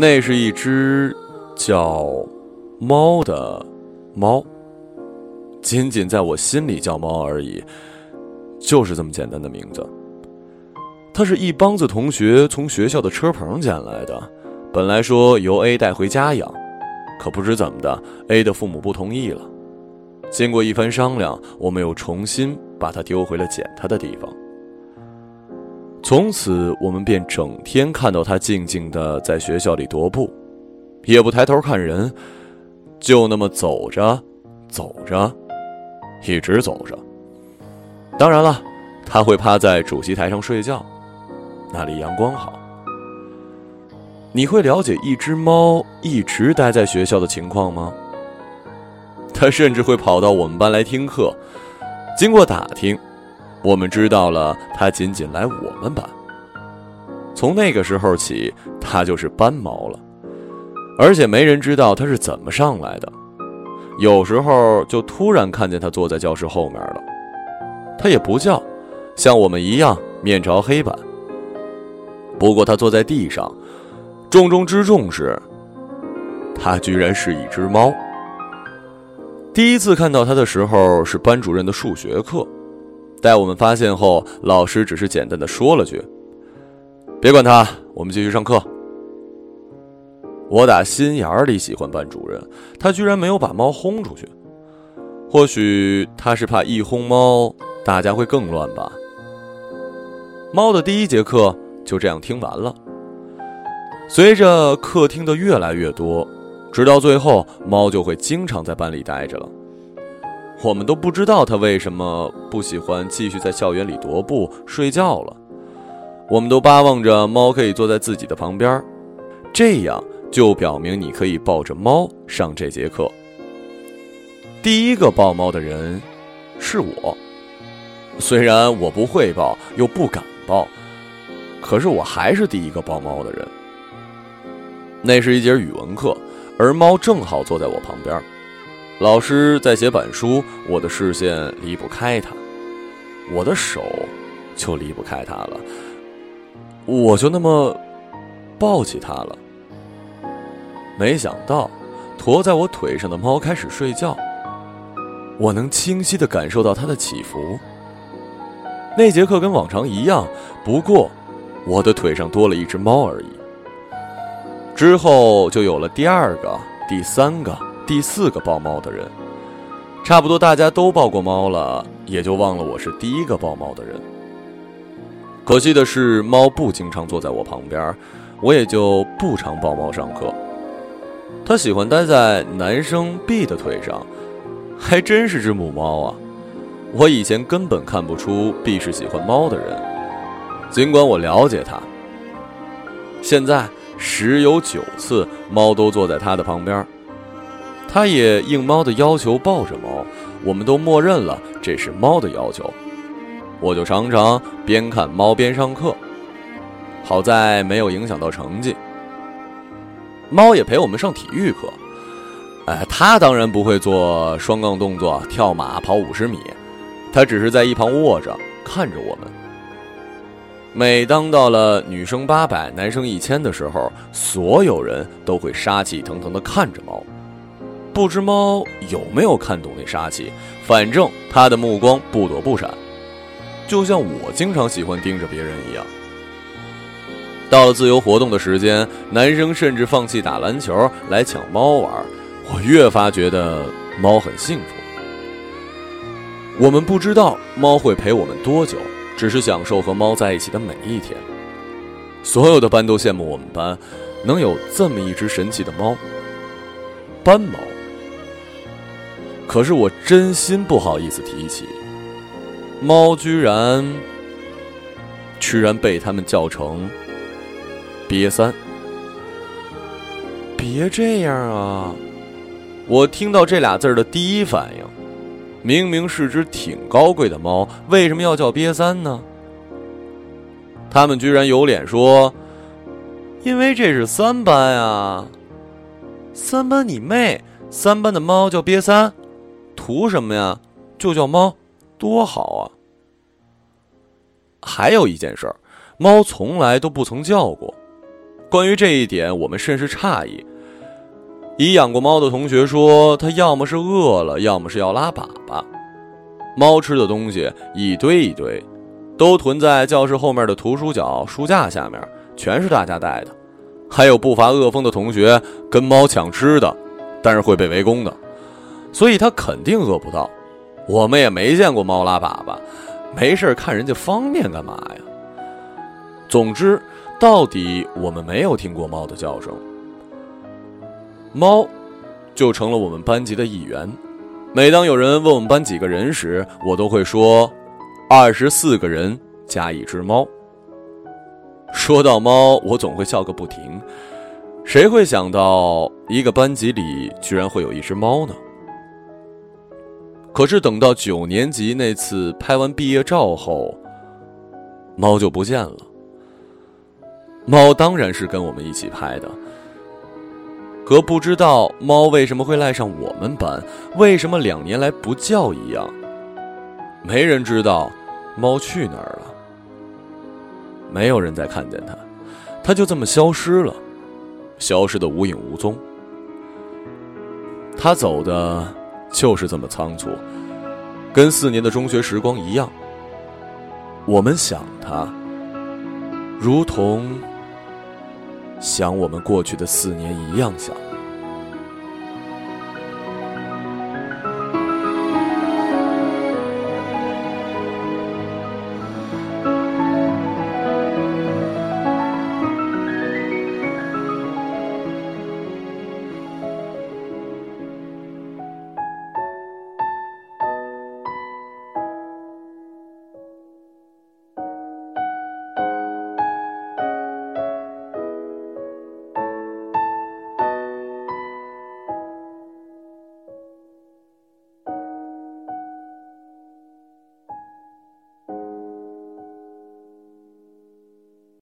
那是一只叫猫的猫，仅仅在我心里叫猫而已，就是这么简单的名字。它是一帮子同学从学校的车棚捡来的，本来说由 A 带回家养，可不知怎么的，A 的父母不同意了。经过一番商量，我们又重新把它丢回了捡它的地方。从此，我们便整天看到它静静的在学校里踱步，也不抬头看人，就那么走着，走着，一直走着。当然了，它会趴在主席台上睡觉。那里阳光好。你会了解一只猫一直待在学校的情况吗？它甚至会跑到我们班来听课。经过打听，我们知道了他仅仅来我们班。从那个时候起，他就是班猫了。而且没人知道他是怎么上来的。有时候就突然看见他坐在教室后面了。他也不叫，像我们一样面朝黑板。不过他坐在地上，重中之重是，他居然是一只猫。第一次看到他的时候是班主任的数学课，待我们发现后，老师只是简单的说了句：“别管他，我们继续上课。”我打心眼里喜欢班主任，他居然没有把猫轰出去。或许他是怕一轰猫，大家会更乱吧。猫的第一节课。就这样听完了。随着课听的越来越多，直到最后，猫就会经常在班里待着了。我们都不知道它为什么不喜欢继续在校园里踱步睡觉了。我们都巴望着猫可以坐在自己的旁边，这样就表明你可以抱着猫上这节课。第一个抱猫的人是我，虽然我不会抱，又不敢抱。可是我还是第一个抱猫的人。那是一节语文课，而猫正好坐在我旁边。老师在写板书，我的视线离不开他，我的手就离不开他了。我就那么抱起他了。没想到，驮在我腿上的猫开始睡觉。我能清晰的感受到它的起伏。那节课跟往常一样，不过。我的腿上多了一只猫而已。之后就有了第二个、第三个、第四个抱猫的人，差不多大家都抱过猫了，也就忘了我是第一个抱猫的人。可惜的是，猫不经常坐在我旁边，我也就不常抱猫上课。它喜欢待在男生 B 的腿上，还真是只母猫啊！我以前根本看不出 B 是喜欢猫的人。尽管我了解他，现在十有九次猫都坐在他的旁边，他也应猫的要求抱着猫，我们都默认了这是猫的要求，我就常常边看猫边上课，好在没有影响到成绩。猫也陪我们上体育课，哎，它当然不会做双杠动作、跳马、跑五十米，它只是在一旁卧着看着我们。每当到了女生八百、男生一千的时候，所有人都会杀气腾腾地看着猫，不知猫有没有看懂那杀气，反正他的目光不躲不闪，就像我经常喜欢盯着别人一样。到了自由活动的时间，男生甚至放弃打篮球来抢猫玩，我越发觉得猫很幸福。我们不知道猫会陪我们多久。只是享受和猫在一起的每一天。所有的班都羡慕我们班能有这么一只神奇的猫——斑猫。可是我真心不好意思提起，猫居然居然被他们叫成“瘪三”。别这样啊！我听到这俩字的第一反应。明明是只挺高贵的猫，为什么要叫瘪三呢？他们居然有脸说：“因为这是三班啊！”三班你妹！三班的猫叫瘪三，图什么呀？就叫猫，多好啊！还有一件事儿，猫从来都不曾叫过，关于这一点，我们甚是诧异。已养过猫的同学说，它要么是饿了，要么是要拉粑粑。猫吃的东西一堆一堆，都囤在教室后面的图书角书架下面，全是大家带的。还有不乏恶风的同学跟猫抢吃的，但是会被围攻的，所以他肯定饿不到。我们也没见过猫拉粑粑，没事看人家方便干嘛呀？总之，到底我们没有听过猫的叫声。猫，就成了我们班级的一员。每当有人问我们班几个人时，我都会说：二十四个人加一只猫。说到猫，我总会笑个不停。谁会想到一个班级里居然会有一只猫呢？可是等到九年级那次拍完毕业照后，猫就不见了。猫当然是跟我们一起拍的，可不知道猫为什么会赖上我们班，为什么两年来不叫一样，没人知道猫去哪儿了。没有人再看见它，它就这么消失了，消失的无影无踪。它走的就是这么仓促，跟四年的中学时光一样。我们想他，如同。想我们过去的四年一样想。